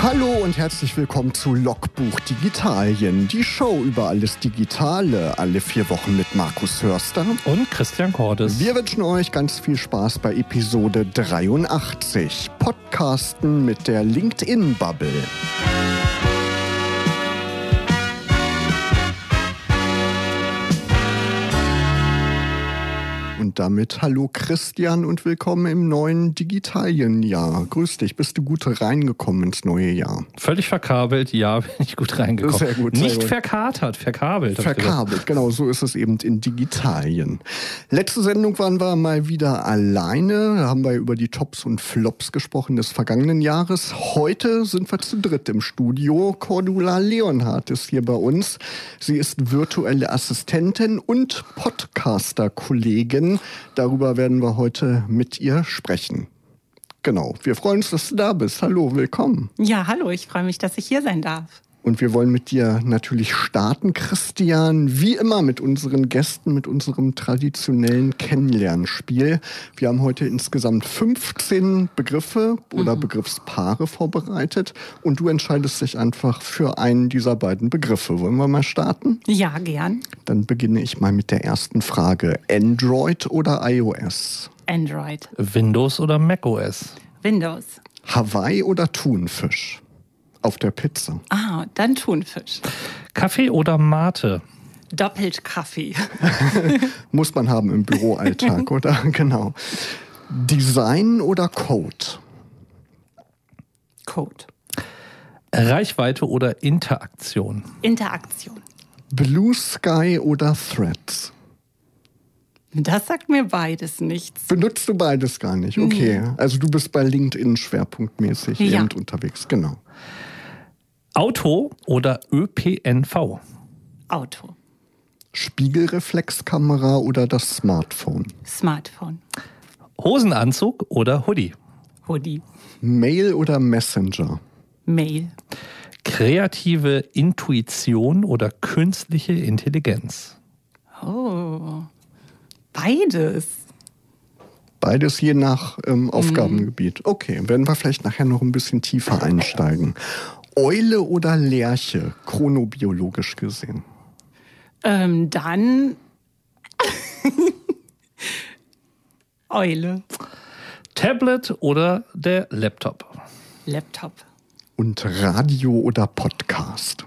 Hallo und herzlich willkommen zu Logbuch Digitalien, die Show über alles Digitale, alle vier Wochen mit Markus Hörster und Christian Cordes. Wir wünschen euch ganz viel Spaß bei Episode 83, Podcasten mit der LinkedIn-Bubble. Und damit hallo Christian und willkommen im neuen Digitalienjahr. Grüß dich, bist du gut reingekommen ins neue Jahr? Völlig verkabelt, ja, bin ich gut reingekommen. Sehr gut. Sehr Nicht gut. verkatert, verkabelt. Verkabelt, genau, so ist es eben in Digitalien. Letzte Sendung waren wir mal wieder alleine, da haben wir über die Tops und Flops gesprochen des vergangenen Jahres. Heute sind wir zu dritt im Studio. Cordula Leonhardt ist hier bei uns. Sie ist virtuelle Assistentin und Podcaster-Kollegin Darüber werden wir heute mit ihr sprechen. Genau, wir freuen uns, dass du da bist. Hallo, willkommen. Ja, hallo, ich freue mich, dass ich hier sein darf. Und wir wollen mit dir natürlich starten, Christian, wie immer mit unseren Gästen, mit unserem traditionellen Kennenlernspiel. Wir haben heute insgesamt 15 Begriffe oder mhm. Begriffspaare vorbereitet und du entscheidest dich einfach für einen dieser beiden Begriffe. Wollen wir mal starten? Ja, gern. Dann beginne ich mal mit der ersten Frage. Android oder iOS? Android. Windows oder macOS? Windows. Hawaii oder Thunfisch? Auf der Pizza. Ah, dann Thunfisch. Kaffee oder Mate? Doppelt Kaffee. Muss man haben im Büroalltag, oder? Genau. Design oder Code? Code. Reichweite oder Interaktion? Interaktion. Blue Sky oder Threads? Das sagt mir beides nichts. Benutzt du beides gar nicht? Okay. Nee. Also du bist bei LinkedIn schwerpunktmäßig ja. eben unterwegs, genau. Auto oder ÖPNV? Auto. Spiegelreflexkamera oder das Smartphone? Smartphone. Hosenanzug oder Hoodie? Hoodie. Mail oder Messenger? Mail. Kreative Intuition oder künstliche Intelligenz? Oh, beides. Beides je nach ähm, Aufgabengebiet. Okay, werden wir vielleicht nachher noch ein bisschen tiefer einsteigen. Eule oder Lerche, chronobiologisch gesehen? Ähm, dann Eule. Tablet oder der Laptop? Laptop. Und Radio oder Podcast?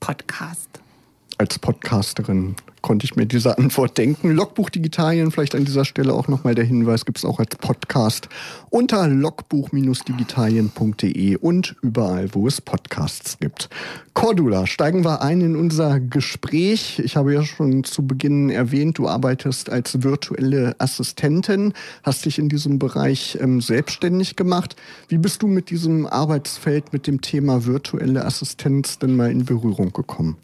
Podcast. Als Podcasterin konnte ich mir diese Antwort denken. Logbuch Digitalien, vielleicht an dieser Stelle auch nochmal der Hinweis, gibt es auch als Podcast unter logbuch-digitalien.de und überall, wo es Podcasts gibt. Cordula, steigen wir ein in unser Gespräch. Ich habe ja schon zu Beginn erwähnt, du arbeitest als virtuelle Assistentin, hast dich in diesem Bereich ähm, selbstständig gemacht. Wie bist du mit diesem Arbeitsfeld, mit dem Thema virtuelle Assistenz denn mal in Berührung gekommen?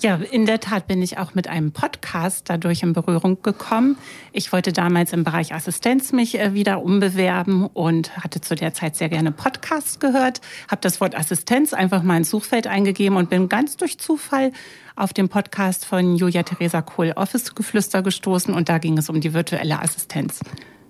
Ja, in der Tat bin ich auch mit einem Podcast dadurch in Berührung gekommen. Ich wollte damals im Bereich Assistenz mich äh, wieder umbewerben und hatte zu der Zeit sehr gerne Podcasts gehört, habe das Wort Assistenz einfach mal ins Suchfeld eingegeben und bin ganz durch Zufall auf den Podcast von Julia Theresa Kohl Office Geflüster gestoßen und da ging es um die virtuelle Assistenz.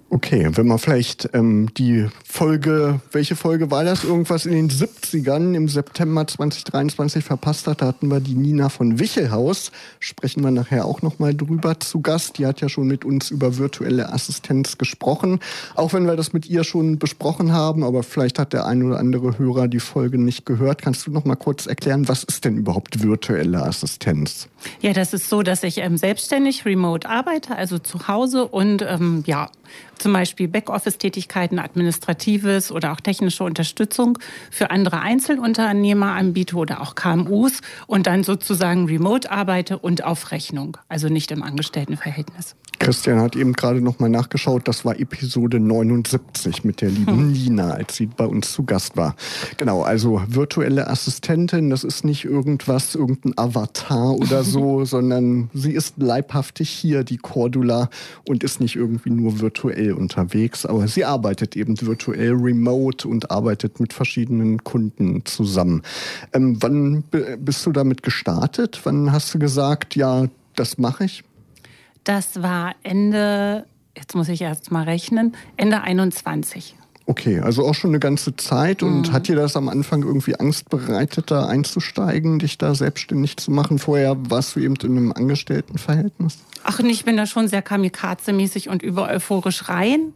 Okay, wenn man vielleicht ähm, die Folge, welche Folge war das? Irgendwas in den 70ern im September 2023 verpasst hat, da hatten wir die Nina von Wichelhaus. Sprechen wir nachher auch nochmal drüber zu Gast. Die hat ja schon mit uns über virtuelle Assistenz gesprochen. Auch wenn wir das mit ihr schon besprochen haben, aber vielleicht hat der ein oder andere Hörer die Folge nicht gehört. Kannst du nochmal kurz erklären, was ist denn überhaupt virtuelle Assistenz? Ja, das ist so, dass ich ähm, selbstständig remote arbeite, also zu Hause und ähm, ja, zum Beispiel Backoffice-Tätigkeiten, administratives oder auch technische Unterstützung für andere Einzelunternehmer anbiete oder auch KMUs und dann sozusagen remote arbeite und auf Rechnung, also nicht im Angestelltenverhältnis. Christian hat eben gerade noch mal nachgeschaut, das war Episode 79 mit der lieben hm. Nina, als sie bei uns zu Gast war. Genau, also virtuelle Assistentin, das ist nicht irgendwas, irgendein Avatar oder so, sondern sie ist leibhaftig hier, die Cordula, und ist nicht irgendwie nur virtuell unterwegs, aber sie arbeitet eben virtuell remote und arbeitet mit verschiedenen Kunden zusammen. Ähm, wann bist du damit gestartet? Wann hast du gesagt, ja, das mache ich? Das war Ende, jetzt muss ich erst mal rechnen, Ende 21. Okay, also auch schon eine ganze Zeit. Und mhm. hat dir das am Anfang irgendwie Angst bereitet, da einzusteigen, dich da selbstständig zu machen? Vorher warst du eben in einem Angestelltenverhältnis? Ach, ich bin da schon sehr kamikaze-mäßig und über euphorisch rein.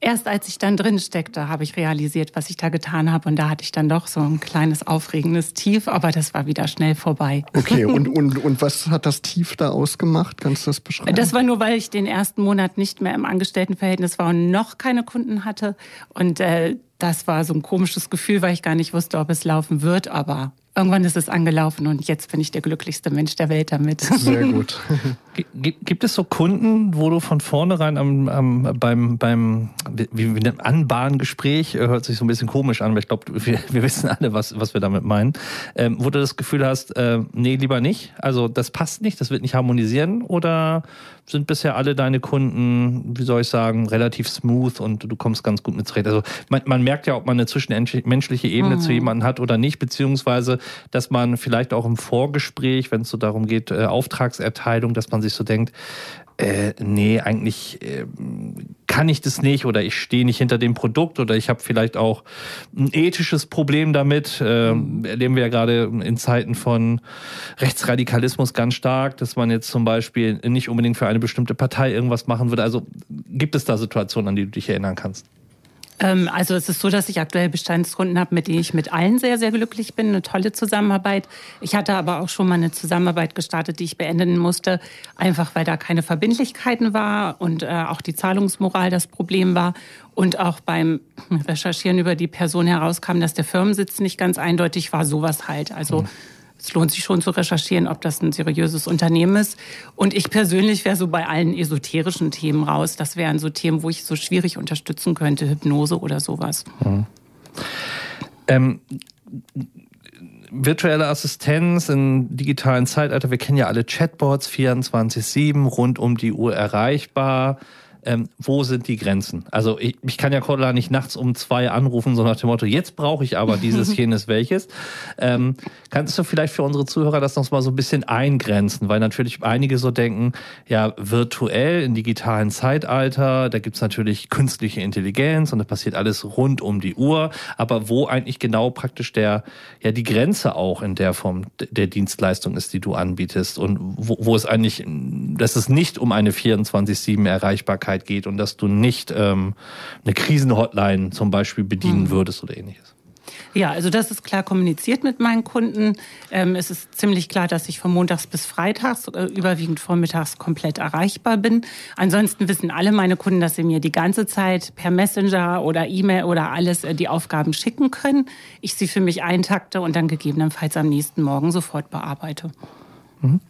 Erst als ich dann drin steckte, habe ich realisiert, was ich da getan habe. Und da hatte ich dann doch so ein kleines aufregendes Tief, aber das war wieder schnell vorbei. Okay, und, und, und was hat das Tief da ausgemacht? Kannst du das beschreiben? Das war nur, weil ich den ersten Monat nicht mehr im Angestelltenverhältnis war und noch keine Kunden hatte. Und äh, das war so ein komisches Gefühl, weil ich gar nicht wusste, ob es laufen wird. Aber irgendwann ist es angelaufen und jetzt bin ich der glücklichste Mensch der Welt damit. Sehr gut. Gibt es so Kunden, wo du von vornherein am, am, beim, beim wie, wie einem Anbahngespräch, äh, hört sich so ein bisschen komisch an, aber ich glaube, wir, wir wissen alle, was, was wir damit meinen, ähm, wo du das Gefühl hast, äh, nee, lieber nicht, also das passt nicht, das wird nicht harmonisieren oder sind bisher alle deine Kunden, wie soll ich sagen, relativ smooth und du kommst ganz gut mit zurecht. Also man, man merkt ja, ob man eine zwischenmenschliche Ebene mhm. zu jemandem hat oder nicht, beziehungsweise, dass man vielleicht auch im Vorgespräch, wenn es so darum geht, äh, Auftragserteilung, dass man sich so denkt, äh, nee, eigentlich äh, kann ich das nicht oder ich stehe nicht hinter dem Produkt oder ich habe vielleicht auch ein ethisches Problem damit. Äh, erleben wir ja gerade in Zeiten von Rechtsradikalismus ganz stark, dass man jetzt zum Beispiel nicht unbedingt für eine bestimmte Partei irgendwas machen würde. Also gibt es da Situationen, an die du dich erinnern kannst? Ähm, also es ist so, dass ich aktuell Bestandskunden habe, mit denen ich mit allen sehr, sehr glücklich bin. Eine tolle Zusammenarbeit. Ich hatte aber auch schon mal eine Zusammenarbeit gestartet, die ich beenden musste, einfach weil da keine Verbindlichkeiten war und äh, auch die Zahlungsmoral das Problem war. Und auch beim Recherchieren über die Person herauskam, dass der Firmensitz nicht ganz eindeutig war. Sowas halt. Also mhm es lohnt sich schon zu recherchieren, ob das ein seriöses Unternehmen ist. Und ich persönlich wäre so bei allen esoterischen Themen raus. Das wären so Themen, wo ich so schwierig unterstützen könnte, Hypnose oder sowas. Mhm. Ähm, virtuelle Assistenz im digitalen Zeitalter, wir kennen ja alle Chatbots, 24-7, rund um die Uhr erreichbar ähm, wo sind die Grenzen? Also ich, ich kann ja Cordula nicht nachts um zwei anrufen, so nach dem Motto, jetzt brauche ich aber dieses, jenes, welches. Ähm, kannst du vielleicht für unsere Zuhörer das noch mal so ein bisschen eingrenzen? Weil natürlich einige so denken, ja, virtuell im digitalen Zeitalter, da gibt's natürlich künstliche Intelligenz und da passiert alles rund um die Uhr. Aber wo eigentlich genau praktisch der, ja, die Grenze auch in der Form der Dienstleistung ist, die du anbietest und wo, wo es eigentlich, dass es nicht um eine 24-7 Erreichbarkeit Sicherheit geht und dass du nicht ähm, eine Krisenhotline zum Beispiel bedienen mhm. würdest oder ähnliches. Ja, also das ist klar kommuniziert mit meinen Kunden. Ähm, es ist ziemlich klar, dass ich von montags bis freitags, äh, überwiegend vormittags, komplett erreichbar bin. Ansonsten wissen alle meine Kunden, dass sie mir die ganze Zeit per Messenger oder E-Mail oder alles äh, die Aufgaben schicken können. Ich sie für mich eintakte und dann gegebenenfalls am nächsten Morgen sofort bearbeite. Mhm.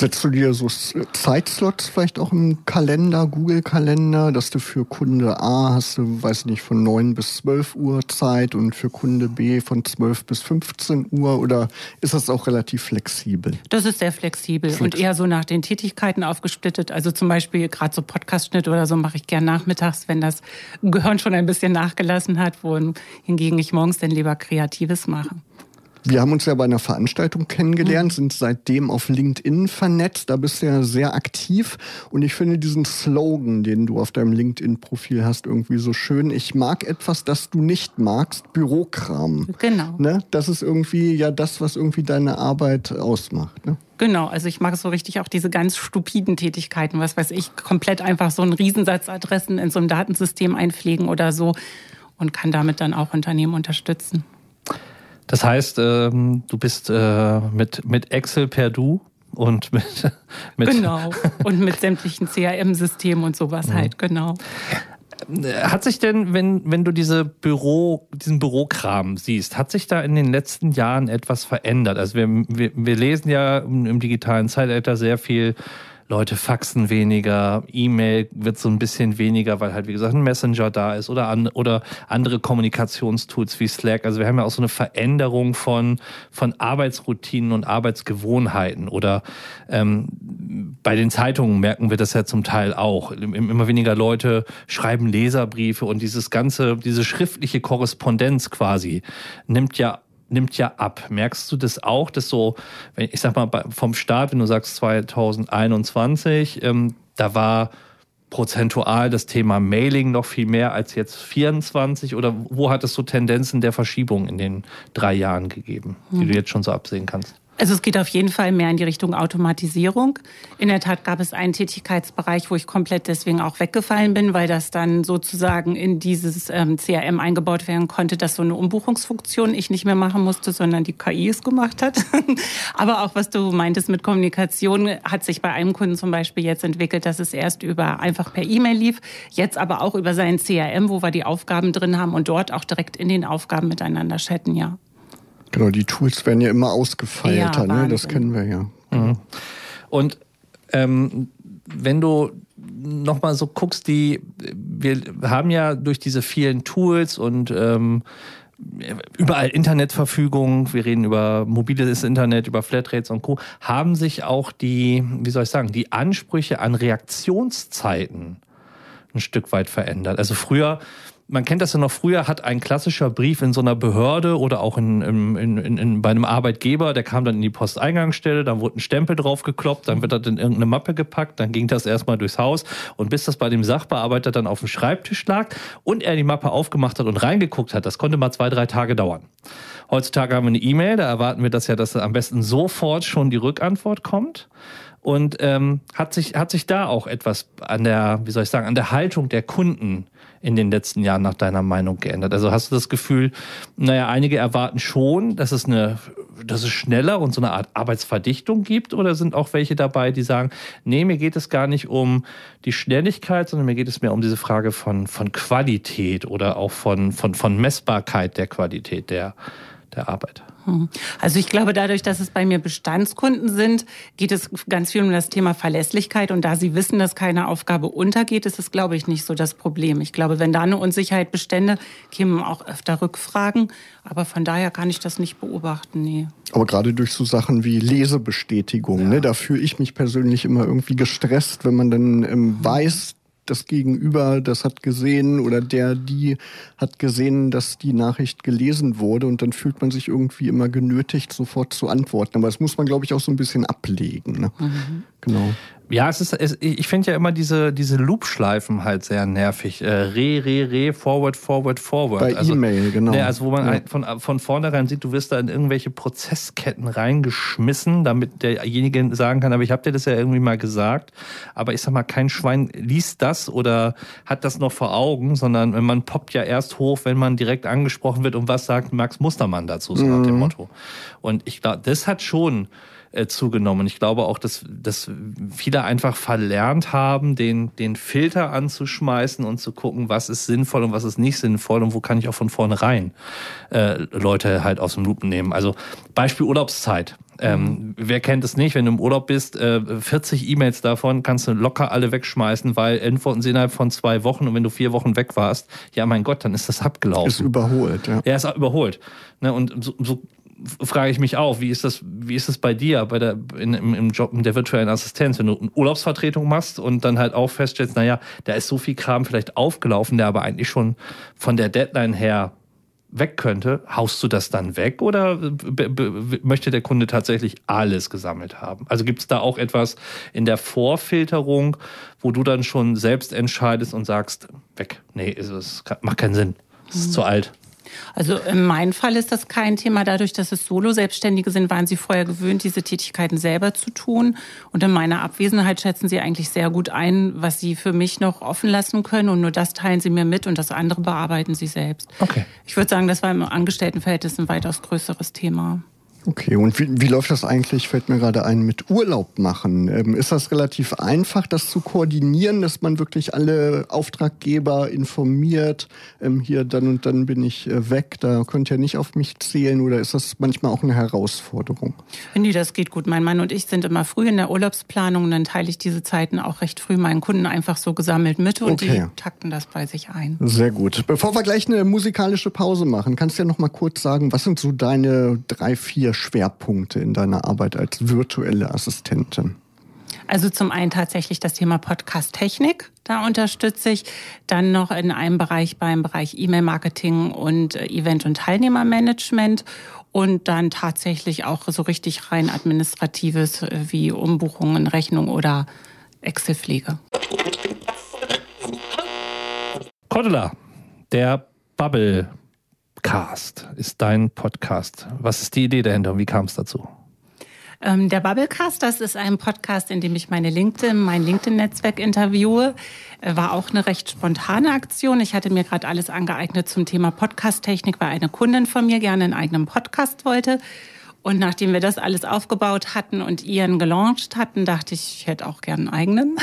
Setzt du dir so Zeitslots vielleicht auch im Kalender, Google-Kalender, dass du für Kunde A hast du, weiß nicht, von 9 bis 12 Uhr Zeit und für Kunde B von 12 bis 15 Uhr oder ist das auch relativ flexibel? Das ist sehr flexibel Flex und eher so nach den Tätigkeiten aufgesplittet. Also zum Beispiel gerade so Podcast-Schnitt oder so mache ich gern nachmittags, wenn das Gehirn schon ein bisschen nachgelassen hat, wohingegen ich morgens dann lieber Kreatives mache. Wir haben uns ja bei einer Veranstaltung kennengelernt, mhm. sind seitdem auf LinkedIn vernetzt. Da bist du ja sehr aktiv. Und ich finde diesen Slogan, den du auf deinem LinkedIn-Profil hast, irgendwie so schön. Ich mag etwas, das du nicht magst, Bürokram. Genau. Ne? Das ist irgendwie ja das, was irgendwie deine Arbeit ausmacht. Ne? Genau, also ich mag so richtig auch diese ganz stupiden Tätigkeiten, was weiß ich, komplett einfach so einen Riesensatz Adressen in so einem Datensystem einpflegen oder so und kann damit dann auch Unternehmen unterstützen. Das heißt, ähm, du bist äh, mit, mit Excel per Du und mit, mit genau und mit sämtlichen CRM-Systemen und sowas ja. halt genau. Hat sich denn, wenn, wenn du diese Büro, diesen Bürokram siehst, hat sich da in den letzten Jahren etwas verändert? Also wir, wir, wir lesen ja im digitalen Zeitalter sehr viel Leute faxen weniger, E-Mail wird so ein bisschen weniger, weil halt wie gesagt ein Messenger da ist oder an, oder andere Kommunikationstools wie Slack. Also wir haben ja auch so eine Veränderung von von Arbeitsroutinen und Arbeitsgewohnheiten oder ähm, bei den Zeitungen merken wir das ja zum Teil auch. Immer weniger Leute schreiben Leserbriefe und dieses ganze, diese schriftliche Korrespondenz quasi nimmt ja nimmt ja ab. Merkst du das auch, dass so, wenn ich sag mal vom Start, wenn du sagst 2021, ähm, da war prozentual das Thema Mailing noch viel mehr als jetzt 24 oder wo hat es so Tendenzen der Verschiebung in den drei Jahren gegeben, die du mhm. jetzt schon so absehen kannst? Also es geht auf jeden Fall mehr in die Richtung Automatisierung. In der Tat gab es einen Tätigkeitsbereich, wo ich komplett deswegen auch weggefallen bin, weil das dann sozusagen in dieses ähm, CRM eingebaut werden konnte, dass so eine Umbuchungsfunktion ich nicht mehr machen musste, sondern die KI es gemacht hat. aber auch was du meintest mit Kommunikation hat sich bei einem Kunden zum Beispiel jetzt entwickelt, dass es erst über einfach per E-Mail lief, jetzt aber auch über seinen CRM, wo wir die Aufgaben drin haben und dort auch direkt in den Aufgaben miteinander chatten, ja. Genau, die Tools werden ja immer ausgefeilter, ja, ne? das kennen wir ja. Mhm. Und ähm, wenn du nochmal so guckst, die, wir haben ja durch diese vielen Tools und ähm, überall Internetverfügung, wir reden über mobiles Internet, über Flatrates und Co., haben sich auch die, wie soll ich sagen, die Ansprüche an Reaktionszeiten ein Stück weit verändert. Also früher man kennt das ja noch früher, hat ein klassischer Brief in so einer Behörde oder auch in, in, in, in, bei einem Arbeitgeber, der kam dann in die Posteingangsstelle, dann wurde ein Stempel drauf gekloppt, dann wird das in irgendeine Mappe gepackt, dann ging das erstmal durchs Haus und bis das bei dem Sachbearbeiter dann auf dem Schreibtisch lag und er die Mappe aufgemacht hat und reingeguckt hat, das konnte mal zwei, drei Tage dauern. Heutzutage haben wir eine E-Mail, da erwarten wir das ja, dass am besten sofort schon die Rückantwort kommt. Und ähm, hat sich hat sich da auch etwas an der, wie soll ich sagen, an der Haltung der Kunden in den letzten Jahren nach deiner Meinung geändert? Also hast du das Gefühl, naja, einige erwarten schon, dass es eine, dass es schneller und so eine Art Arbeitsverdichtung gibt oder sind auch welche dabei, die sagen, nee, mir geht es gar nicht um die Schnelligkeit, sondern mir geht es mehr um diese Frage von, von Qualität oder auch von, von, von Messbarkeit der Qualität der, der Arbeit? Hm. Also ich glaube, dadurch, dass es bei mir Bestandskunden sind, geht es ganz viel um das Thema Verlässlichkeit. Und da Sie wissen, dass keine Aufgabe untergeht, ist es, glaube ich, nicht so das Problem. Ich glaube, wenn da eine Unsicherheit bestände, kämen auch öfter Rückfragen. Aber von daher kann ich das nicht beobachten, nee. Aber gerade durch so Sachen wie Lesebestätigung, ja. ne, da fühle ich mich persönlich immer irgendwie gestresst, wenn man dann ähm, weiß, das Gegenüber, das hat gesehen oder der, die hat gesehen, dass die Nachricht gelesen wurde und dann fühlt man sich irgendwie immer genötigt, sofort zu antworten. Aber das muss man, glaube ich, auch so ein bisschen ablegen. Ne? Mhm. Genau. Ja, es ist, es, ich finde ja immer diese, diese Loop-Schleifen halt sehr nervig. Äh, re, re, re, forward, forward, forward. Bei also, E-Mail, genau. Ne, also wo man ja. von, von vornherein sieht, du wirst da in irgendwelche Prozessketten reingeschmissen, damit derjenige sagen kann, aber ich habe dir das ja irgendwie mal gesagt. Aber ich sag mal, kein Schwein liest das oder hat das noch vor Augen, sondern man poppt ja erst hoch, wenn man direkt angesprochen wird und was sagt Max Mustermann dazu, so nach dem mhm. Motto. Und ich glaube, das hat schon äh, zugenommen. Ich glaube auch, dass, dass viele einfach verlernt haben, den, den Filter anzuschmeißen und zu gucken, was ist sinnvoll und was ist nicht sinnvoll und wo kann ich auch von vornherein äh, Leute halt aus dem Lupen nehmen. Also Beispiel Urlaubszeit. Ähm, mhm. wer kennt es nicht, wenn du im Urlaub bist, äh, 40 E-Mails davon kannst du locker alle wegschmeißen, weil antworten sie innerhalb von zwei Wochen und wenn du vier Wochen weg warst, ja mein Gott, dann ist das abgelaufen. Ist überholt, ja. Ja, ist überholt. Ne, und so, so frage ich mich auch, wie ist das, wie ist das bei dir bei der, in, im, im Job der virtuellen Assistenz, wenn du eine Urlaubsvertretung machst und dann halt auch feststellst, naja, da ist so viel Kram vielleicht aufgelaufen, der aber eigentlich schon von der Deadline her weg könnte, haust du das dann weg oder möchte der Kunde tatsächlich alles gesammelt haben? Also gibt es da auch etwas in der Vorfilterung, wo du dann schon selbst entscheidest und sagst, weg, nee, es macht keinen Sinn, es ist mhm. zu alt. Also in meinem Fall ist das kein Thema. Dadurch, dass es Solo-Selbstständige sind, waren sie vorher gewöhnt, diese Tätigkeiten selber zu tun. Und in meiner Abwesenheit schätzen sie eigentlich sehr gut ein, was sie für mich noch offen lassen können. Und nur das teilen sie mir mit und das andere bearbeiten sie selbst. Okay. Ich würde sagen, das war im Angestelltenverhältnis ein weitaus größeres Thema. Okay, und wie, wie läuft das eigentlich, fällt mir gerade ein, mit Urlaub machen? Ähm, ist das relativ einfach, das zu koordinieren, dass man wirklich alle Auftraggeber informiert, ähm, hier dann und dann bin ich äh, weg, da könnt ihr nicht auf mich zählen oder ist das manchmal auch eine Herausforderung? Nee, das geht gut. Mein Mann und ich sind immer früh in der Urlaubsplanung und dann teile ich diese Zeiten auch recht früh meinen Kunden einfach so gesammelt mit und okay. die takten das bei sich ein. Sehr gut. Bevor wir gleich eine musikalische Pause machen, kannst du ja noch mal kurz sagen, was sind so deine drei, vier vier Schwerpunkte in deiner Arbeit als virtuelle Assistentin? Also zum einen tatsächlich das Thema Podcast-Technik, da unterstütze ich. Dann noch in einem Bereich beim Bereich E-Mail-Marketing und äh, Event- und Teilnehmermanagement. Und dann tatsächlich auch so richtig rein administratives äh, wie Umbuchungen, Rechnung oder Excel-Pflege. Cordula, der Bubblecast ist dein Podcast. Was ist die Idee dahinter und wie kam es dazu? Ähm, der Bubblecast, das ist ein Podcast, in dem ich meine LinkedIn, mein LinkedIn-Netzwerk interviewe. Äh, war auch eine recht spontane Aktion. Ich hatte mir gerade alles angeeignet zum Thema Podcast-Technik, weil eine Kundin von mir gerne einen eigenen Podcast wollte. Und nachdem wir das alles aufgebaut hatten und ihren gelauncht hatten, dachte ich, ich hätte auch gern einen eigenen.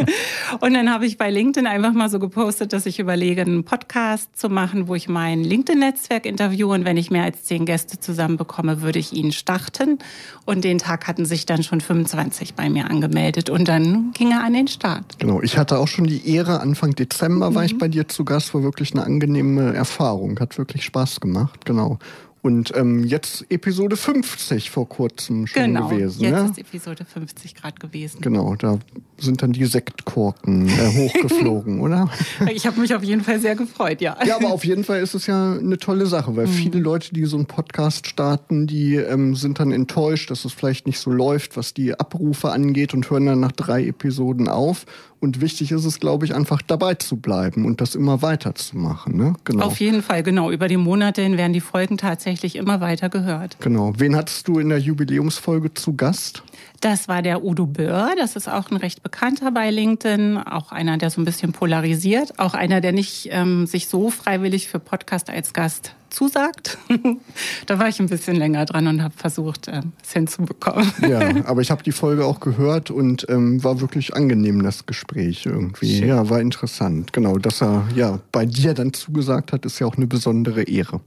und dann habe ich bei LinkedIn einfach mal so gepostet, dass ich überlege, einen Podcast zu machen, wo ich mein LinkedIn-Netzwerk interviewe. Und wenn ich mehr als zehn Gäste zusammenbekomme, würde ich ihn starten. Und den Tag hatten sich dann schon 25 bei mir angemeldet. Und dann ging er an den Start. Genau, ich hatte auch schon die Ehre, Anfang Dezember war mhm. ich bei dir zu Gast, war wirklich eine angenehme Erfahrung, hat wirklich Spaß gemacht, genau. Und ähm, jetzt Episode 50 vor kurzem schon genau, gewesen. Jetzt ne? ist Episode 50 gerade gewesen. Genau, da sind dann die Sektkorken äh, hochgeflogen, oder? Ich habe mich auf jeden Fall sehr gefreut, ja. Ja, aber auf jeden Fall ist es ja eine tolle Sache, weil mhm. viele Leute, die so einen Podcast starten, die ähm, sind dann enttäuscht, dass es vielleicht nicht so läuft, was die Abrufe angeht und hören dann nach drei Episoden auf und wichtig ist es, glaube ich, einfach dabei zu bleiben und das immer weiterzumachen. Ne? Genau. Auf jeden Fall, genau. Über die Monate hin werden die Folgen tatsächlich immer weiter gehört. Genau. Wen hattest du in der Jubiläumsfolge zu Gast? Das war der Udo Böhr. Das ist auch ein recht bekannter bei LinkedIn. Auch einer, der so ein bisschen polarisiert. Auch einer, der nicht ähm, sich so freiwillig für Podcast als Gast zusagt. da war ich ein bisschen länger dran und habe versucht, äh, es hinzubekommen. ja, aber ich habe die Folge auch gehört und ähm, war wirklich angenehm, das Gespräch irgendwie. Schön. Ja, war interessant. Genau, dass er ja bei dir dann zugesagt hat, ist ja auch eine besondere Ehre.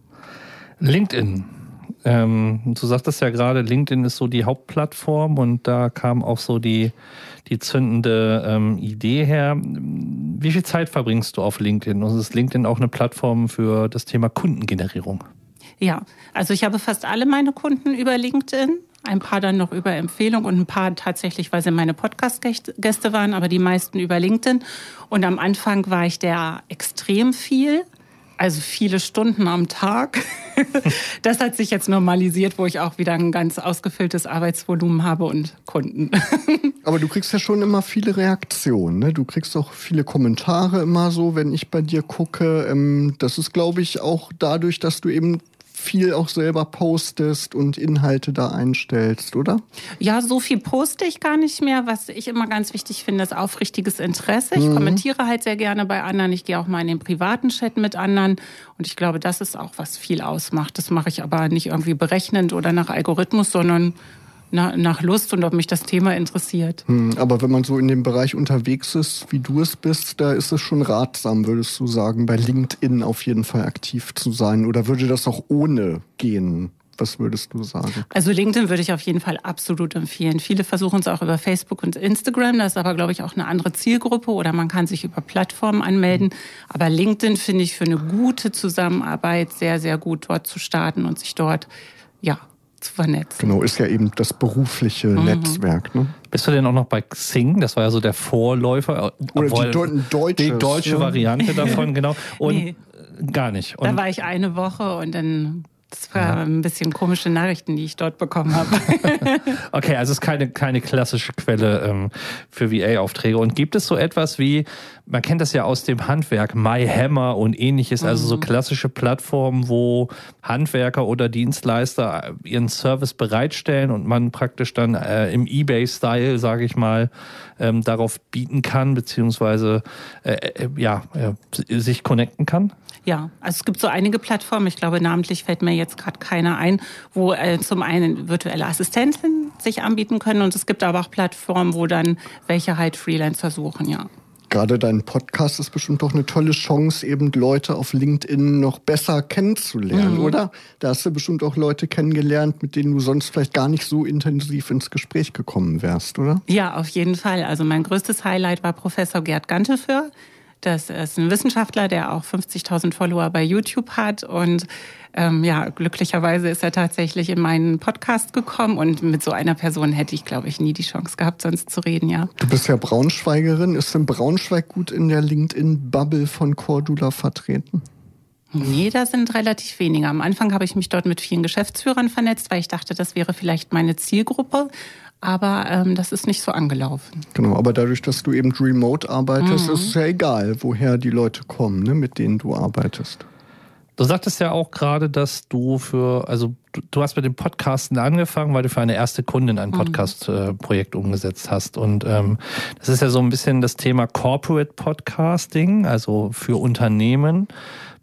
LinkedIn. Ähm, du sagtest ja gerade, LinkedIn ist so die Hauptplattform und da kam auch so die, die zündende ähm, Idee her. Wie viel Zeit verbringst du auf LinkedIn? Und ist LinkedIn auch eine Plattform für das Thema Kundengenerierung? Ja, also ich habe fast alle meine Kunden über LinkedIn. Ein paar dann noch über Empfehlung und ein paar tatsächlich, weil sie meine Podcast-Gäste waren, aber die meisten über LinkedIn. Und am Anfang war ich der extrem viel also viele Stunden am Tag. Das hat sich jetzt normalisiert, wo ich auch wieder ein ganz ausgefülltes Arbeitsvolumen habe und Kunden. Aber du kriegst ja schon immer viele Reaktionen. Ne? Du kriegst auch viele Kommentare immer so, wenn ich bei dir gucke. Ähm, das ist, glaube ich, auch dadurch, dass du eben viel auch selber postest und Inhalte da einstellst, oder? Ja, so viel poste ich gar nicht mehr. Was ich immer ganz wichtig finde, ist aufrichtiges Interesse. Ich mhm. kommentiere halt sehr gerne bei anderen. Ich gehe auch mal in den privaten Chat mit anderen. Und ich glaube, das ist auch, was viel ausmacht. Das mache ich aber nicht irgendwie berechnend oder nach Algorithmus, sondern nach Lust und ob mich das Thema interessiert. Hm, aber wenn man so in dem Bereich unterwegs ist, wie du es bist, da ist es schon ratsam, würdest du sagen, bei LinkedIn auf jeden Fall aktiv zu sein? Oder würde das auch ohne gehen? Was würdest du sagen? Also LinkedIn würde ich auf jeden Fall absolut empfehlen. Viele versuchen es auch über Facebook und Instagram. Das ist aber, glaube ich, auch eine andere Zielgruppe oder man kann sich über Plattformen anmelden. Aber LinkedIn finde ich für eine gute Zusammenarbeit sehr, sehr gut dort zu starten und sich dort, ja, zu vernetzen. Genau, ist ja eben das berufliche mhm. Netzwerk. Ne? Bist du denn auch noch bei Xing? Das war ja so der Vorläufer. Oder die, deutsche, die deutsche ne? Variante davon, genau. Und nee. gar nicht. Und da war ich eine Woche und dann das war ein bisschen komische Nachrichten, die ich dort bekommen habe. okay, also es ist keine, keine klassische Quelle ähm, für VA-Aufträge. Und gibt es so etwas wie, man kennt das ja aus dem Handwerk, MyHammer und ähnliches, mhm. also so mhm. klassische Plattformen, wo Handwerker oder Dienstleister ihren Service bereitstellen und man praktisch dann äh, im Ebay-Style, sage ich mal, ähm, darauf bieten kann, beziehungsweise äh, äh, ja, äh, sich connecten kann? Ja, also es gibt so einige Plattformen, ich glaube namentlich fällt mir jetzt gerade keiner ein, wo äh, zum einen virtuelle Assistenten sich anbieten können und es gibt aber auch Plattformen, wo dann welche halt Freelancer suchen, ja. Gerade dein Podcast ist bestimmt doch eine tolle Chance, eben Leute auf LinkedIn noch besser kennenzulernen, mhm. oder? Da hast du bestimmt auch Leute kennengelernt, mit denen du sonst vielleicht gar nicht so intensiv ins Gespräch gekommen wärst, oder? Ja, auf jeden Fall. Also mein größtes Highlight war Professor Gerd Ganteföhr. Das ist ein Wissenschaftler, der auch 50.000 Follower bei YouTube hat und ähm, ja, glücklicherweise ist er tatsächlich in meinen Podcast gekommen und mit so einer Person hätte ich, glaube ich, nie die Chance gehabt, sonst zu reden, ja. Du bist ja Braunschweigerin. Ist denn Braunschweig gut in der LinkedIn-Bubble von Cordula vertreten? Nee, da sind relativ wenige. Am Anfang habe ich mich dort mit vielen Geschäftsführern vernetzt, weil ich dachte, das wäre vielleicht meine Zielgruppe. Aber ähm, das ist nicht so angelaufen. Genau, aber dadurch, dass du eben remote arbeitest, mhm. ist es ja egal, woher die Leute kommen, ne, mit denen du arbeitest. Du sagtest ja auch gerade, dass du für, also du, du, hast mit dem Podcasten angefangen, weil du für eine erste Kundin ein mhm. Podcast-Projekt äh, umgesetzt hast. Und ähm, das ist ja so ein bisschen das Thema Corporate Podcasting, also für Unternehmen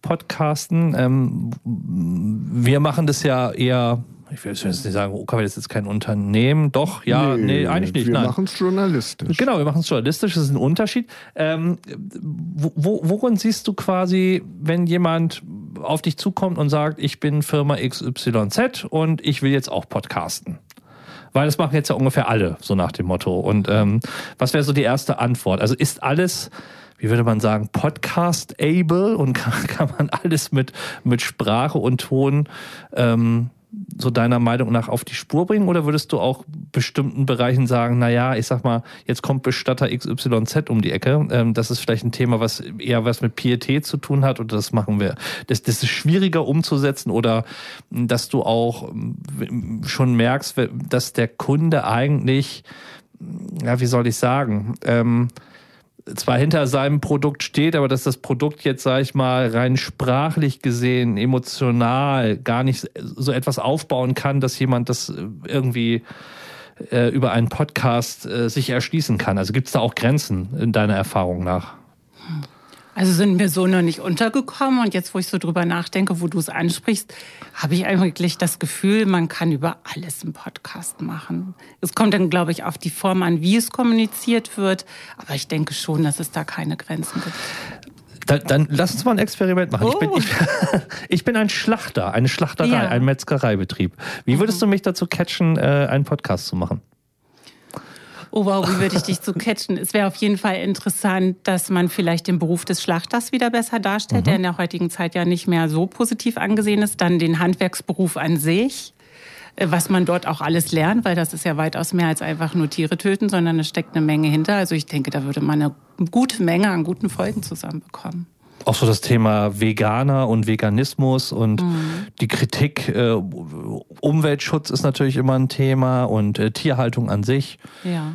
Podcasten. Ähm, wir machen das ja eher ich will jetzt nicht sagen, OK, das ist jetzt kein Unternehmen. Doch, ja, nee, nee eigentlich nicht. Wir machen es journalistisch. Genau, wir machen es journalistisch, das ist ein Unterschied. Ähm, wo, worin siehst du quasi, wenn jemand auf dich zukommt und sagt, ich bin Firma XYZ und ich will jetzt auch podcasten? Weil das machen jetzt ja ungefähr alle, so nach dem Motto. Und ähm, was wäre so die erste Antwort? Also ist alles wie würde man sagen, podcast-able und kann, kann, man alles mit, mit Sprache und Ton ähm, so deiner Meinung nach auf die Spur bringen? Oder würdest du auch bestimmten Bereichen sagen, na ja, ich sag mal, jetzt kommt Bestatter XYZ um die Ecke, ähm, das ist vielleicht ein Thema, was eher was mit Pietät zu tun hat oder das machen wir, das, das ist schwieriger umzusetzen oder dass du auch ähm, schon merkst, dass der Kunde eigentlich, ja, wie soll ich sagen, ähm, zwar hinter seinem Produkt steht, aber dass das Produkt jetzt, sage ich mal, rein sprachlich gesehen, emotional gar nicht so etwas aufbauen kann, dass jemand das irgendwie äh, über einen Podcast äh, sich erschließen kann. Also gibt es da auch Grenzen in deiner Erfahrung nach? Also sind mir so noch nicht untergekommen. Und jetzt, wo ich so drüber nachdenke, wo du es ansprichst, habe ich eigentlich das Gefühl, man kann über alles einen Podcast machen. Es kommt dann, glaube ich, auf die Form an, wie es kommuniziert wird. Aber ich denke schon, dass es da keine Grenzen gibt. Dann, dann lass uns mal ein Experiment machen. Oh. Ich, bin, ich, ich, bin ein Schlachter, eine Schlachterei, ja. ein Metzgereibetrieb. Wie würdest mhm. du mich dazu catchen, äh, einen Podcast zu machen? Oh wow, wie würde ich dich so catchen? Es wäre auf jeden Fall interessant, dass man vielleicht den Beruf des Schlachters wieder besser darstellt, mhm. der in der heutigen Zeit ja nicht mehr so positiv angesehen ist. Dann den Handwerksberuf an sich äh, was man dort auch alles lernt, weil das ist ja weitaus mehr als einfach nur Tiere töten, sondern es steckt eine Menge hinter. Also ich denke, da würde man eine gute Menge an guten Folgen zusammenbekommen. Auch so das Thema Veganer und Veganismus und mhm. die Kritik, äh, Umweltschutz ist natürlich immer ein Thema und äh, Tierhaltung an sich. Ja.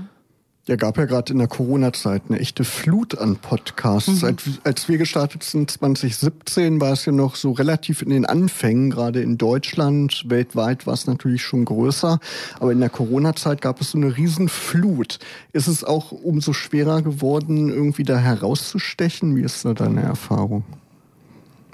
Ja, gab ja gerade in der Corona-Zeit eine echte Flut an Podcasts. Mhm. Als, als, wir gestartet sind 2017, war es ja noch so relativ in den Anfängen, gerade in Deutschland. Weltweit war es natürlich schon größer. Aber in der Corona-Zeit gab es so eine Riesenflut. Ist es auch umso schwerer geworden, irgendwie da herauszustechen? Wie ist da deine Erfahrung?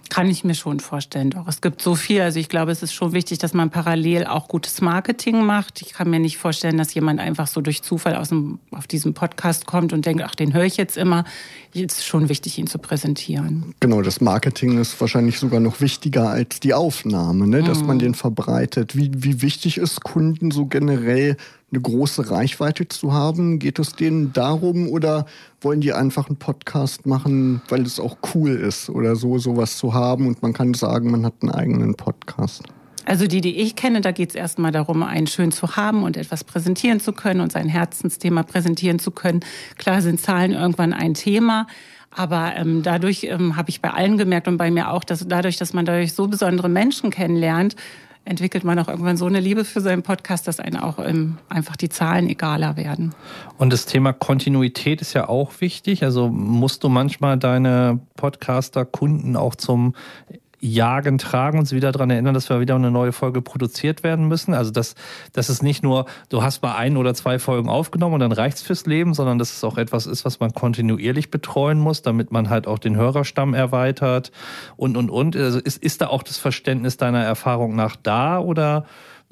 Kann ich mir schon vorstellen, doch. Es gibt so viel. Also ich glaube, es ist schon wichtig, dass man parallel auch gutes Marketing macht. Ich kann mir nicht vorstellen, dass jemand einfach so durch Zufall aus dem, auf diesen Podcast kommt und denkt, ach, den höre ich jetzt immer. Es ist schon wichtig, ihn zu präsentieren. Genau, das Marketing ist wahrscheinlich sogar noch wichtiger als die Aufnahme, ne? dass mhm. man den verbreitet. Wie, wie wichtig ist Kunden so generell eine große Reichweite zu haben? Geht es denen darum oder wollen die einfach einen Podcast machen, weil es auch cool ist oder so, sowas zu haben und man kann sagen, man hat einen eigenen Podcast? Also die, die ich kenne, da geht es erstmal darum, einen schön zu haben und etwas präsentieren zu können und sein Herzensthema präsentieren zu können. Klar sind Zahlen irgendwann ein Thema. Aber ähm, dadurch ähm, habe ich bei allen gemerkt und bei mir auch, dass dadurch, dass man dadurch so besondere Menschen kennenlernt, entwickelt man auch irgendwann so eine Liebe für seinen Podcast, dass einem auch ähm, einfach die Zahlen egaler werden. Und das Thema Kontinuität ist ja auch wichtig. Also musst du manchmal deine Podcaster-Kunden auch zum jagen, tragen, uns wieder daran erinnern, dass wir wieder eine neue Folge produziert werden müssen. Also dass das ist nicht nur, du hast mal ein oder zwei Folgen aufgenommen und dann reicht's fürs Leben, sondern dass es auch etwas ist, was man kontinuierlich betreuen muss, damit man halt auch den Hörerstamm erweitert und und und. Also ist, ist da auch das Verständnis deiner Erfahrung nach da oder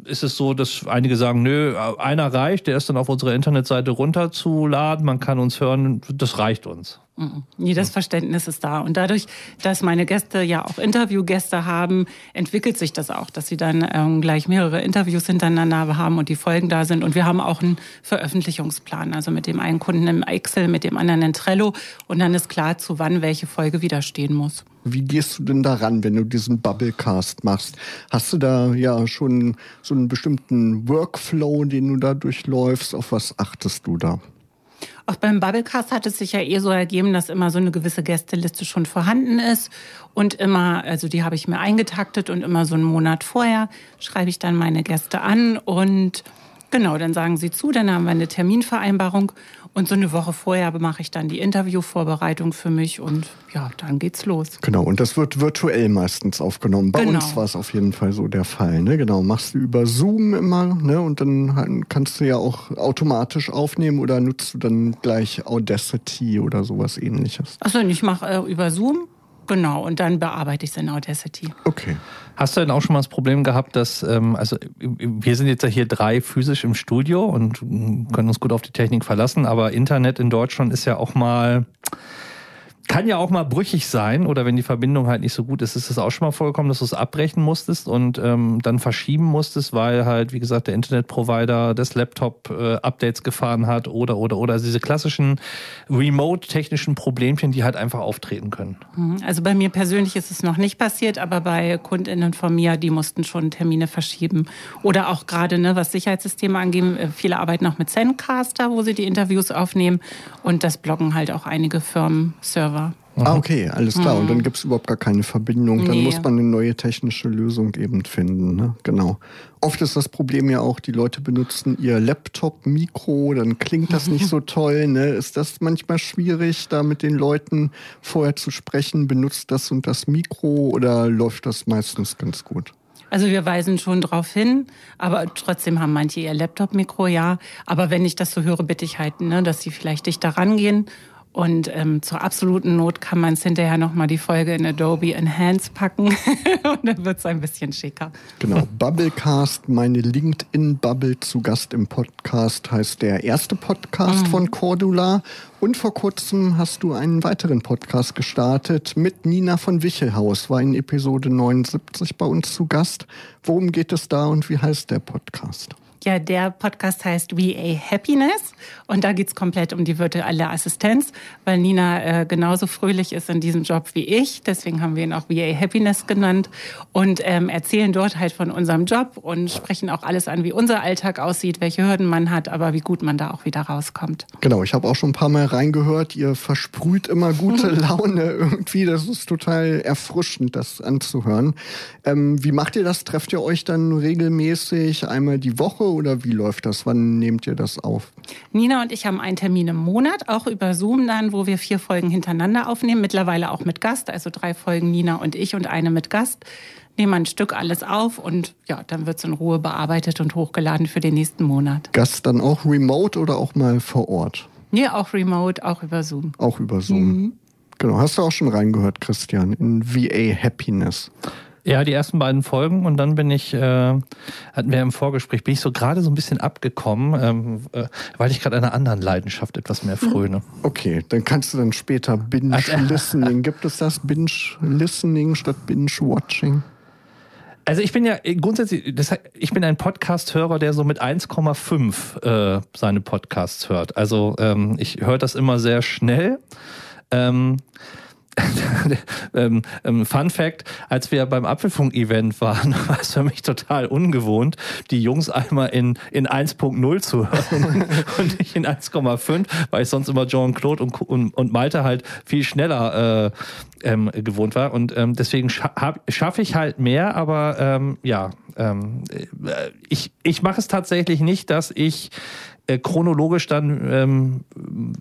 ist es so, dass einige sagen, nö, einer reicht, der ist dann auf unserer Internetseite runterzuladen, man kann uns hören, das reicht uns. Nee, das Verständnis ist da. Und dadurch, dass meine Gäste ja auch Interviewgäste haben, entwickelt sich das auch, dass sie dann ähm, gleich mehrere Interviews hintereinander haben und die Folgen da sind. Und wir haben auch einen Veröffentlichungsplan, also mit dem einen Kunden im Excel, mit dem anderen in Trello. Und dann ist klar, zu wann welche Folge wieder stehen muss. Wie gehst du denn daran, wenn du diesen Bubblecast machst? Hast du da ja schon so einen bestimmten Workflow, den du da durchläufst? Auf was achtest du da? Auch beim Bubblecast hat es sich ja eh so ergeben, dass immer so eine gewisse Gästeliste schon vorhanden ist. Und immer, also die habe ich mir eingetaktet und immer so einen Monat vorher schreibe ich dann meine Gäste an und genau, dann sagen sie zu, dann haben wir eine Terminvereinbarung und so eine Woche vorher mache ich dann die Interviewvorbereitung für mich und ja, dann geht's los. Genau, und das wird virtuell meistens aufgenommen. Bei genau. uns war es auf jeden Fall so der Fall. Ne? Genau, machst du über Zoom immer ne? und dann kannst du ja auch automatisch aufnehmen oder nutzt du dann gleich Audacity oder sowas ähnliches? Achso, ich mache äh, über Zoom Genau, und dann bearbeite ich es in Audacity. Okay. Hast du denn auch schon mal das Problem gehabt, dass, ähm, also wir sind jetzt ja hier drei physisch im Studio und können uns gut auf die Technik verlassen, aber Internet in Deutschland ist ja auch mal kann ja auch mal brüchig sein oder wenn die Verbindung halt nicht so gut ist, ist es auch schon mal vorgekommen, dass du es abbrechen musstest und ähm, dann verschieben musstest, weil halt, wie gesagt, der Internetprovider des Laptop äh, gefahren hat oder oder oder also diese klassischen Remote-technischen Problemchen, die halt einfach auftreten können. Mhm. Also bei mir persönlich ist es noch nicht passiert, aber bei KundInnen von mir, die mussten schon Termine verschieben. Oder auch gerade, ne, was Sicherheitssysteme angeht, äh, viele arbeiten auch mit Zencaster, wo sie die Interviews aufnehmen und das bloggen halt auch einige Firmen Server Server. Ah, okay, alles klar. Mhm. Und dann gibt es überhaupt gar keine Verbindung. Dann nee. muss man eine neue technische Lösung eben finden. Ne? Genau. Oft ist das Problem ja auch, die Leute benutzen ihr Laptop-Mikro, dann klingt das nicht so toll. Ne? Ist das manchmal schwierig, da mit den Leuten vorher zu sprechen? Benutzt das und das Mikro oder läuft das meistens ganz gut? Also wir weisen schon darauf hin, aber trotzdem haben manche ihr Laptop-Mikro, ja. Aber wenn ich das so höre, bitte ich halt, ne, dass sie vielleicht dichter rangehen und ähm, zur absoluten Not kann man es hinterher nochmal die Folge in Adobe Enhance packen und dann wird es ein bisschen schicker. Genau, Bubblecast, meine LinkedIn-Bubble zu Gast im Podcast heißt der erste Podcast mhm. von Cordula. Und vor kurzem hast du einen weiteren Podcast gestartet mit Nina von Wichelhaus, war in Episode 79 bei uns zu Gast. Worum geht es da und wie heißt der Podcast? Ja, der Podcast heißt VA Happiness und da geht's komplett um die virtuelle Assistenz, weil Nina äh, genauso fröhlich ist in diesem Job wie ich. Deswegen haben wir ihn auch VA Happiness genannt und ähm, erzählen dort halt von unserem Job und sprechen auch alles an, wie unser Alltag aussieht, welche Hürden man hat, aber wie gut man da auch wieder rauskommt. Genau, ich habe auch schon ein paar Mal reingehört. Ihr versprüht immer gute Laune irgendwie. Das ist total erfrischend, das anzuhören. Ähm, wie macht ihr das? Trefft ihr euch dann regelmäßig einmal die Woche oder wie läuft das? Wann nehmt ihr das auf? Nina und ich haben einen Termin im Monat, auch über Zoom dann, wo wir vier Folgen hintereinander aufnehmen, mittlerweile auch mit Gast, also drei Folgen Nina und ich und eine mit Gast. Nehmen ein Stück alles auf und ja, dann wird es in Ruhe bearbeitet und hochgeladen für den nächsten Monat. Gast dann auch remote oder auch mal vor Ort? Nee, auch remote, auch über Zoom. Auch über Zoom. Mhm. Genau, hast du auch schon reingehört, Christian, in VA Happiness. Ja, die ersten beiden Folgen und dann bin ich, äh, hatten wir im Vorgespräch, bin ich so gerade so ein bisschen abgekommen, ähm, äh, weil ich gerade einer anderen Leidenschaft etwas mehr fröne. Okay, dann kannst du dann später Binge-Listening. Gibt es das Binge-Listening statt Binge-Watching? Also ich bin ja grundsätzlich, das, ich bin ein Podcast-Hörer, der so mit 1,5 äh, seine Podcasts hört. Also ähm, ich höre das immer sehr schnell. Ähm, ähm, ähm, Fun Fact, als wir beim Apfelfunk-Event waren, war es für mich total ungewohnt, die Jungs einmal in, in 1.0 zu hören und nicht in 1,5, weil ich sonst immer John Claude und, und, und Malte halt viel schneller äh, ähm, gewohnt war. Und ähm, deswegen scha schaffe ich halt mehr, aber ähm, ja, ähm, äh, ich, ich mache es tatsächlich nicht, dass ich chronologisch dann, ähm,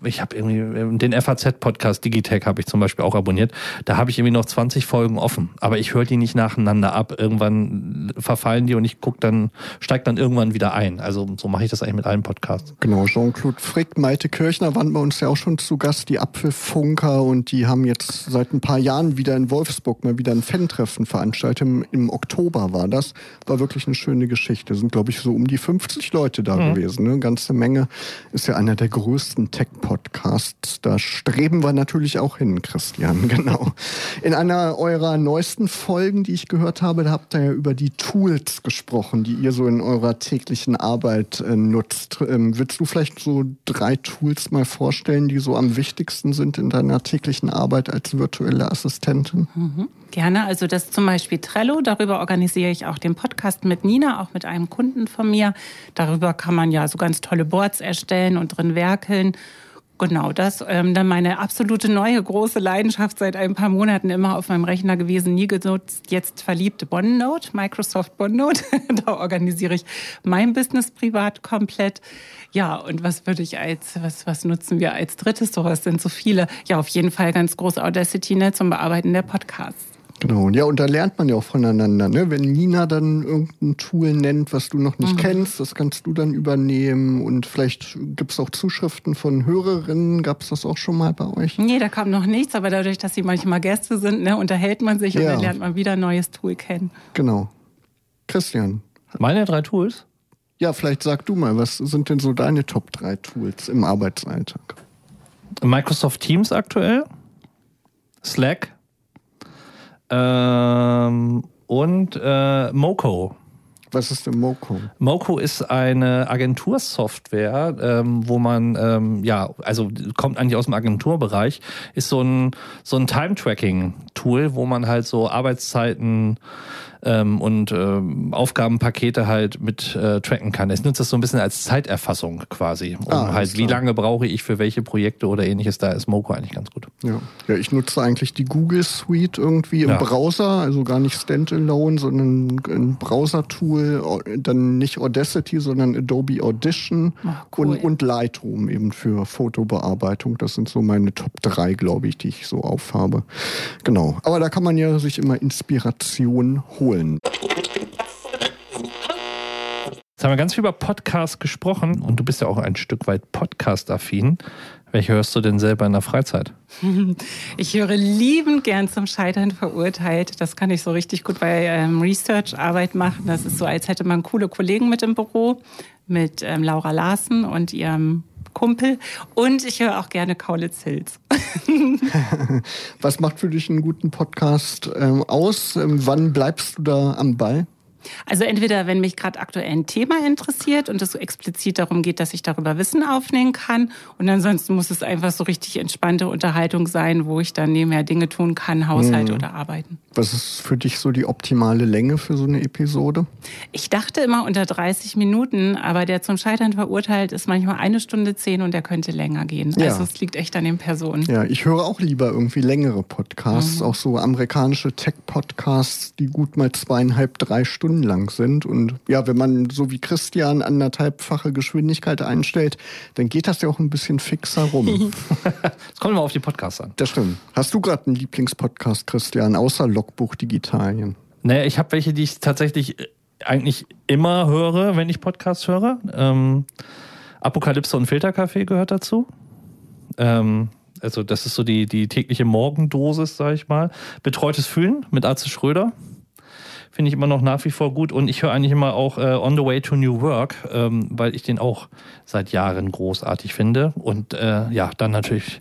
ich habe irgendwie ähm, den FAZ-Podcast Digitech habe ich zum Beispiel auch abonniert. Da habe ich irgendwie noch 20 Folgen offen, aber ich höre die nicht nacheinander ab. Irgendwann verfallen die und ich guck dann, steig dann irgendwann wieder ein. Also so mache ich das eigentlich mit allen Podcasts. Genau, Jean-Claude Frick, Malte Kirchner waren bei uns ja auch schon zu Gast, die Apfelfunker und die haben jetzt seit ein paar Jahren wieder in Wolfsburg mal wieder ein Fan-Treffen veranstaltet. Im, Im, Oktober war das. War wirklich eine schöne Geschichte. Sind, glaube ich, so um die 50 Leute da mhm. gewesen. Ne? Ganz Menge. Ist ja einer der größten Tech-Podcasts. Da streben wir natürlich auch hin, Christian. Genau. In einer eurer neuesten Folgen, die ich gehört habe, da habt ihr ja über die Tools gesprochen, die ihr so in eurer täglichen Arbeit äh, nutzt. Ähm, willst du vielleicht so drei Tools mal vorstellen, die so am wichtigsten sind in deiner täglichen Arbeit als virtuelle Assistentin? Mhm. Gerne. Also das zum Beispiel Trello. Darüber organisiere ich auch den Podcast mit Nina, auch mit einem Kunden von mir. Darüber kann man ja so ganz tolle Boards erstellen und drin werkeln. Genau, das ähm, dann meine absolute neue große Leidenschaft seit ein paar Monaten immer auf meinem Rechner gewesen, nie genutzt, jetzt verliebt OneNote, Microsoft OneNote. da organisiere ich mein Business privat komplett. Ja, und was würde ich als, was, was nutzen wir als drittes? So, was sind so viele? Ja, auf jeden Fall ganz groß Audacity ne, zum Bearbeiten der Podcasts. Genau, ja, und da lernt man ja auch voneinander. Ne? Wenn Nina dann irgendein Tool nennt, was du noch nicht mhm. kennst, das kannst du dann übernehmen. Und vielleicht gibt es auch Zuschriften von Hörerinnen. Gab es das auch schon mal bei euch? Nee, da kam noch nichts, aber dadurch, dass sie manchmal Gäste sind, ne, unterhält man sich ja. und dann lernt man wieder ein neues Tool kennen. Genau. Christian. Meine drei Tools? Ja, vielleicht sag du mal, was sind denn so deine Top 3 Tools im Arbeitsalltag? Microsoft Teams aktuell, Slack, ähm, und äh, Moco. Was ist denn Moco? Moco ist eine Agentursoftware, ähm, wo man, ähm, ja, also kommt eigentlich aus dem Agenturbereich, ist so ein, so ein Time-Tracking-Tool, wo man halt so Arbeitszeiten ähm, und ähm, Aufgabenpakete halt mit äh, tracken kann. Es nutzt das so ein bisschen als Zeiterfassung quasi. Um ah, halt, wie lange brauche ich für welche Projekte oder ähnliches, da ist Moco eigentlich ganz gut. Ja, ja ich nutze eigentlich die Google Suite irgendwie im ja. Browser, also gar nicht Standalone, sondern ein Browser-Tool, dann nicht Audacity, sondern Adobe Audition oh, cool. und, und Lightroom eben für Fotobearbeitung. Das sind so meine Top 3, glaube ich, die ich so aufhabe. Genau. Aber da kann man ja sich immer Inspiration holen holen. Jetzt haben wir ganz viel über Podcasts gesprochen und du bist ja auch ein Stück weit Podcast-affin. Welche hörst du denn selber in der Freizeit? Ich höre liebend gern zum Scheitern verurteilt. Das kann ich so richtig gut bei ähm, Research-Arbeit machen. Das ist so, als hätte man coole Kollegen mit im Büro, mit ähm, Laura Larsen und ihrem Kumpel. Und ich höre auch gerne Kaulitz Hills. Was macht für dich einen guten Podcast ähm, aus? Ähm, wann bleibst du da am Ball? Also entweder, wenn mich gerade aktuell ein Thema interessiert und es so explizit darum geht, dass ich darüber Wissen aufnehmen kann. Und ansonsten muss es einfach so richtig entspannte Unterhaltung sein, wo ich dann nebenher Dinge tun kann, Haushalt mhm. oder arbeiten. Was ist für dich so die optimale Länge für so eine Episode? Ich dachte immer unter 30 Minuten, aber der zum Scheitern verurteilt ist manchmal eine Stunde zehn und der könnte länger gehen. Ja. Also es liegt echt an den Personen. Ja, ich höre auch lieber irgendwie längere Podcasts, mhm. auch so amerikanische Tech-Podcasts, die gut mal zweieinhalb, drei Stunden Stunden lang sind. Und ja, wenn man so wie Christian anderthalbfache Geschwindigkeit einstellt, dann geht das ja auch ein bisschen fixer rum. das kommt immer auf die Podcasts an. Das stimmt. Hast du gerade einen Lieblingspodcast, Christian, außer Logbuch Digitalien? Naja, ich habe welche, die ich tatsächlich äh, eigentlich immer höre, wenn ich Podcasts höre. Ähm, Apokalypse und Filterkaffee gehört dazu. Ähm, also das ist so die, die tägliche Morgendosis, sag ich mal. Betreutes Fühlen mit Arze Schröder finde ich immer noch nach wie vor gut. Und ich höre eigentlich immer auch äh, On the Way to New Work, ähm, weil ich den auch seit Jahren großartig finde. Und äh, ja, dann natürlich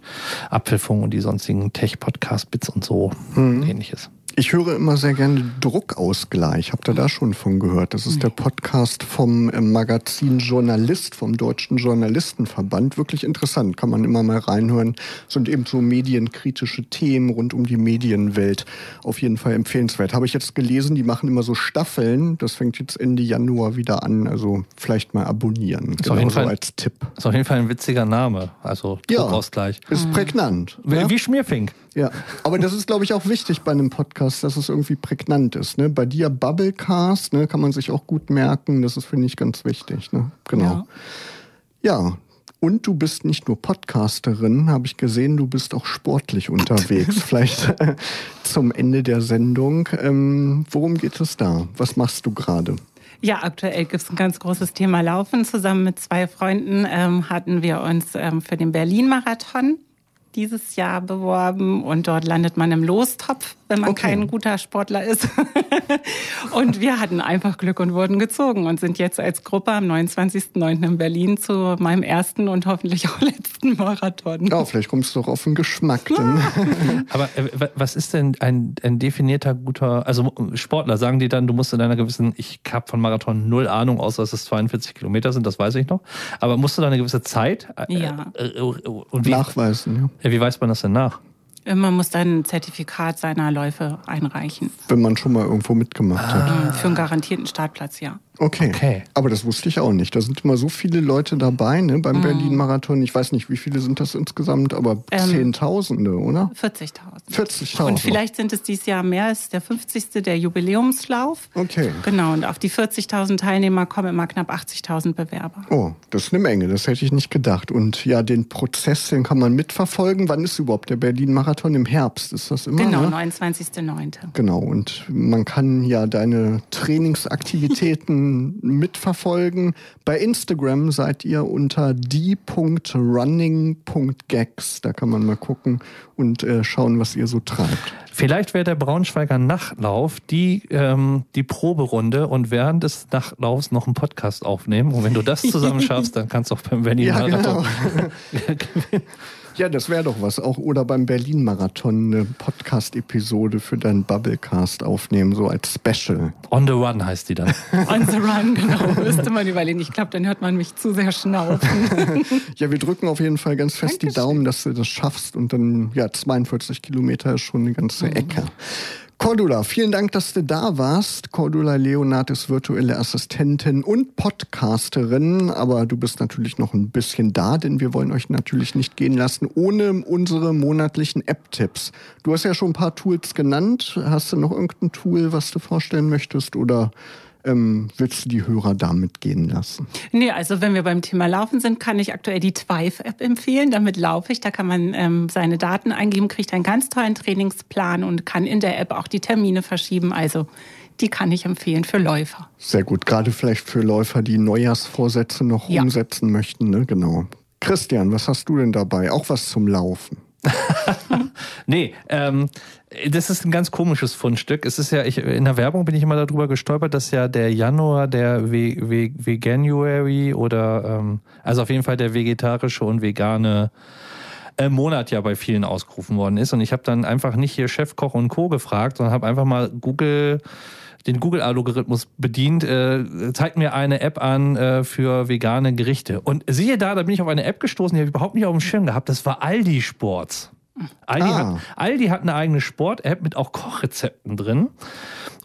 Abpfiffung und die sonstigen Tech-Podcast-Bits und so mhm. ähnliches. Ich höre immer sehr gerne Druckausgleich. Habt ihr da schon von gehört? Das ist der Podcast vom äh, Magazin Journalist, vom Deutschen Journalistenverband. Wirklich interessant, kann man immer mal reinhören. Sind eben so medienkritische Themen rund um die Medienwelt. Auf jeden Fall empfehlenswert. Habe ich jetzt gelesen, die machen immer so Staffeln. Das fängt jetzt Ende Januar wieder an. Also vielleicht mal abonnieren. Ist genau auf jeden so Fall, als Tipp. Ist auf jeden Fall ein witziger Name. Also Druckausgleich. Ja, ist prägnant. Wie, ja? wie Schmierfink. Ja, aber das ist, glaube ich, auch wichtig bei einem Podcast, dass es irgendwie prägnant ist. Ne? Bei dir Bubblecast ne, kann man sich auch gut merken. Das ist, finde ich, ganz wichtig. Ne? Genau. Ja. ja. Und du bist nicht nur Podcasterin, habe ich gesehen, du bist auch sportlich unterwegs. Vielleicht äh, zum Ende der Sendung. Ähm, worum geht es da? Was machst du gerade? Ja, aktuell gibt es ein ganz großes Thema Laufen. Zusammen mit zwei Freunden ähm, hatten wir uns ähm, für den Berlin-Marathon dieses Jahr beworben und dort landet man im Lostopf, wenn man okay. kein guter Sportler ist. und wir hatten einfach Glück und wurden gezogen und sind jetzt als Gruppe am 29.09. in Berlin zu meinem ersten und hoffentlich auch letzten Marathon. Ja, vielleicht kommst du doch auf den Geschmack. Aber äh, was ist denn ein, ein definierter guter, also Sportler, sagen die dann, du musst in einer gewissen, ich habe von Marathon null Ahnung, außer dass es 42 Kilometer sind, das weiß ich noch, aber musst du da eine gewisse Zeit äh, ja. äh, äh und wie, nachweisen? Ja. Ja, wie weiß man das denn nach? Man muss dann ein Zertifikat seiner Läufe einreichen. Wenn man schon mal irgendwo mitgemacht ah. hat. Für einen garantierten Startplatz, ja. Okay. Okay. Aber das wusste ich auch nicht. Da sind immer so viele Leute dabei ne, beim Mhm. Berlin-Marathon. Ich weiß nicht, wie viele sind das insgesamt, aber Ähm, Zehntausende, oder? 40.000. 40.000. Und vielleicht sind es dieses Jahr mehr, es ist der 50. der Jubiläumslauf. Okay. Genau, und auf die 40.000 Teilnehmer kommen immer knapp 80.000 Bewerber. Oh, das ist eine Menge, das hätte ich nicht gedacht. Und ja, den Prozess, den kann man mitverfolgen. Wann ist überhaupt der Berlin-Marathon? Im Herbst ist das immer? Genau, ne? 29.09. Genau, und man kann ja deine Trainingsaktivitäten mitverfolgen. Bei Instagram seid ihr unter die.running.gags. Da kann man mal gucken und äh, schauen, was ihr so treibt. Vielleicht wäre der Braunschweiger Nachtlauf die, ähm, die Proberunde und während des Nachtlaufs noch einen Podcast aufnehmen. Und wenn du das zusammen schaffst, dann kannst du auch beim Berlin Ja, Marathon genau. Ja, das wäre doch was. Auch oder beim Berlin-Marathon eine Podcast-Episode für deinen Bubblecast aufnehmen, so als Special. On the Run heißt die dann. On the run, genau. Müsste man überlegen. Ich glaube, dann hört man mich zu sehr schnaufen. Ja, wir drücken auf jeden Fall ganz fest die Dankeschön. Daumen, dass du das schaffst. Und dann, ja, 42 Kilometer ist schon eine ganze Mhm. Cordula, vielen Dank, dass du da warst. Cordula Leonard ist virtuelle Assistentin und Podcasterin, aber du bist natürlich noch ein bisschen da, denn wir wollen euch natürlich nicht gehen lassen ohne unsere monatlichen App-Tipps. Du hast ja schon ein paar Tools genannt. Hast du noch irgendein Tool, was du vorstellen möchtest oder ähm, willst du die Hörer damit gehen lassen? Nee, also wenn wir beim Thema Laufen sind, kann ich aktuell die Twive-App empfehlen. Damit laufe ich. Da kann man ähm, seine Daten eingeben, kriegt einen ganz tollen Trainingsplan und kann in der App auch die Termine verschieben. Also die kann ich empfehlen für Läufer. Sehr gut, gerade vielleicht für Läufer, die Neujahrsvorsätze noch Ja. umsetzen möchten, ne? Genau. Christian, was hast du denn dabei? Auch was zum Laufen. Nee, ähm, das ist ein ganz komisches Fundstück. Es ist ja, ich, in der Werbung bin ich immer darüber gestolpert, dass ja der Januar der Ve Ve Veganuary oder ähm, also auf jeden Fall der vegetarische und vegane äh, Monat ja bei vielen ausgerufen worden ist. Und ich habe dann einfach nicht hier Chefkoch und Co. gefragt, sondern habe einfach mal Google den Google-Algorithmus bedient, äh, zeigt mir eine App an äh, für vegane Gerichte. Und siehe da, da bin ich auf eine App gestoßen, die habe ich überhaupt nicht auf dem Schirm gehabt. Das war Aldi Sports. Aldi, Ah. hat, Aldi hat eine eigene Sport-App mit auch Kochrezepten drin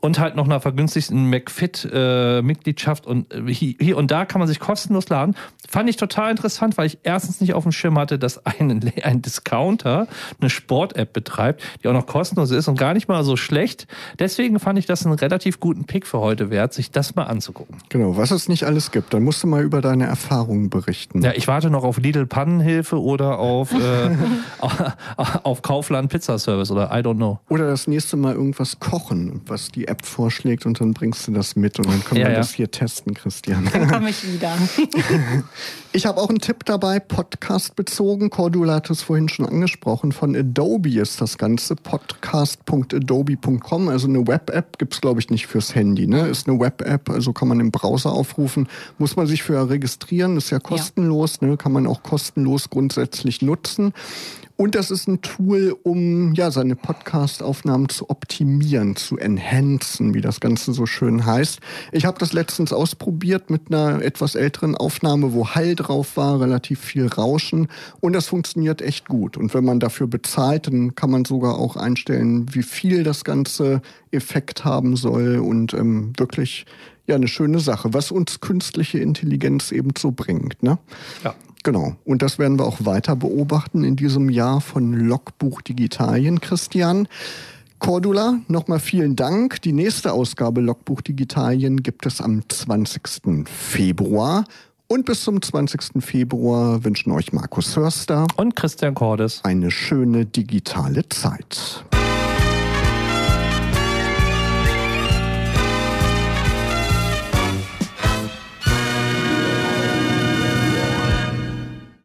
und halt noch einer vergünstigten McFit-Mitgliedschaft und äh, hi- hier und da kann man sich kostenlos laden. Fand ich total interessant, weil ich erstens nicht auf dem Schirm hatte, dass ein, ein Discounter eine Sport-App betreibt, die auch noch kostenlos ist und gar nicht mal so schlecht. Deswegen fand ich das einen relativ guten Pick für heute wert, sich das mal anzugucken. Genau, was es nicht alles gibt, dann musst du mal über deine Erfahrungen berichten. Ja, ich warte noch auf Lidl Pannenhilfe oder auf, äh, auf Kaufland Pizza Service oder I don't know. Oder das nächste Mal irgendwas kochen, was die App vorschlägt und dann bringst du das mit und dann können Ja, wir ja. das hier testen, Christian. Dann komme ich wieder. Ich habe auch einen Tipp dabei, Podcast bezogen. Cordula hat es vorhin schon angesprochen. Von Adobe ist das Ganze. Podcast.adobe.com. Also eine Web-App gibt's glaube ich, nicht fürs Handy. Ne? Ist eine Web-App, also kann man im Browser aufrufen. Muss man sich für registrieren, ist ja kostenlos. Ne? Kann man auch kostenlos grundsätzlich nutzen. Und das ist ein Tool, um ja seine Podcast-Aufnahmen zu optimieren, zu enhancen, wie das Ganze so schön heißt. Ich habe das letztens ausprobiert mit einer etwas älteren Aufnahme, wo Hall drauf war, relativ viel Rauschen und das funktioniert echt gut. Und wenn man dafür bezahlt, dann kann man sogar auch einstellen, wie viel das ganze Effekt haben soll und ähm, wirklich ja eine schöne Sache, was uns künstliche Intelligenz eben so bringt. Ne? Ja. Genau. Und das werden wir auch weiter beobachten in diesem Jahr von Logbuch Digitalien, Christian. Cordula, nochmal vielen Dank. Die nächste Ausgabe Logbuch Digitalien gibt es am 20. Februar. Und bis zum 20. Februar wünschen euch Markus Hörster Und Christian Cordes. eine schöne digitale Zeit.